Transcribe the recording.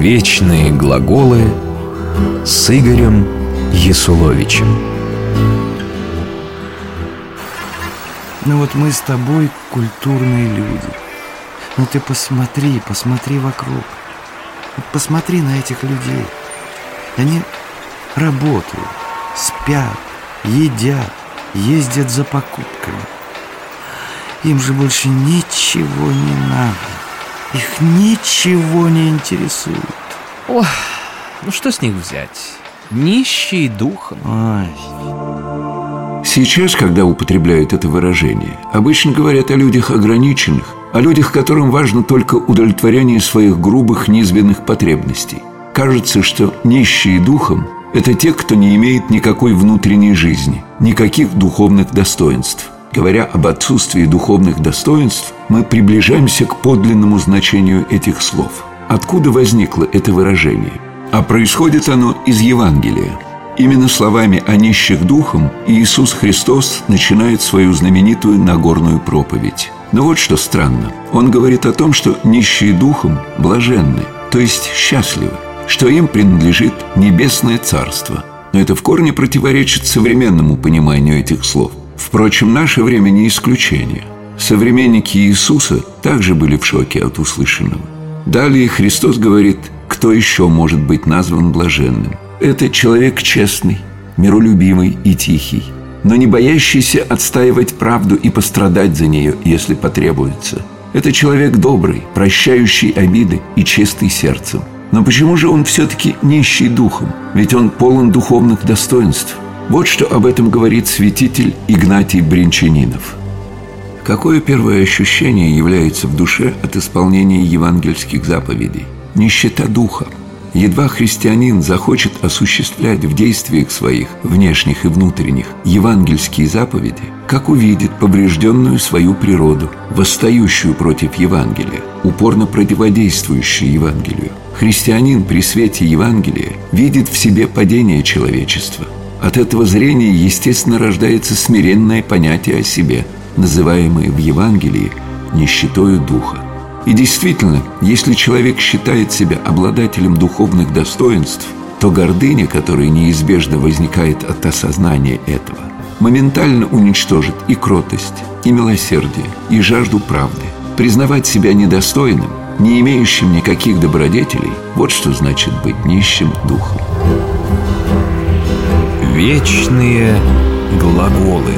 Вечные глаголы с Игорем Есуловичем. Ну вот мы с тобой культурные люди. Ну ты посмотри, посмотри вокруг. Посмотри на этих людей. Они работают, спят, едят, ездят за покупками. Им же больше ничего не надо. Их ничего не интересует. Ох, ну что с них взять? Нищие духом. Ой. Сейчас, когда употребляют это выражение, обычно говорят о людях ограниченных, о людях, которым важно только удовлетворение своих грубых низменных потребностей. Кажется, что нищие духом – это те, кто не имеет никакой внутренней жизни, никаких духовных достоинств. Говоря об отсутствии духовных достоинств, мы приближаемся к подлинному значению этих слов. Откуда возникло это выражение? А происходит оно из Евангелия. Именно словами о нищих духом Иисус Христос начинает свою знаменитую Нагорную проповедь. Но вот что странно. Он говорит о том, что нищие духом блаженны, то есть счастливы, что им принадлежит небесное царство. Но это в корне противоречит современному пониманию этих слов. Впрочем, наше время не исключение. Современники Иисуса также были в шоке от услышанного. Далее Христос говорит, кто еще может быть назван блаженным. Это человек честный, миролюбимый и тихий, но не боящийся отстаивать правду и пострадать за нее, если потребуется. Это человек добрый, прощающий обиды и чистый сердцем. Но почему же он все-таки нищий духом? Ведь он полон духовных достоинств – вот что об этом говорит святитель Игнатий Бринчанинов. Какое первое ощущение является в душе от исполнения евангельских заповедей? Нищета духа. Едва христианин захочет осуществлять в действиях своих, внешних и внутренних, евангельские заповеди, как увидит поврежденную свою природу, восстающую против Евангелия, упорно противодействующую Евангелию. Христианин при свете Евангелия видит в себе падение человечества – от этого зрения, естественно, рождается смиренное понятие о себе, называемое в Евангелии нищетою духа. И действительно, если человек считает себя обладателем духовных достоинств, то гордыня, которая неизбежно возникает от осознания этого, моментально уничтожит и кротость, и милосердие, и жажду правды. Признавать себя недостойным, не имеющим никаких добродетелей, вот что значит быть нищим духом. Вечные глаголы.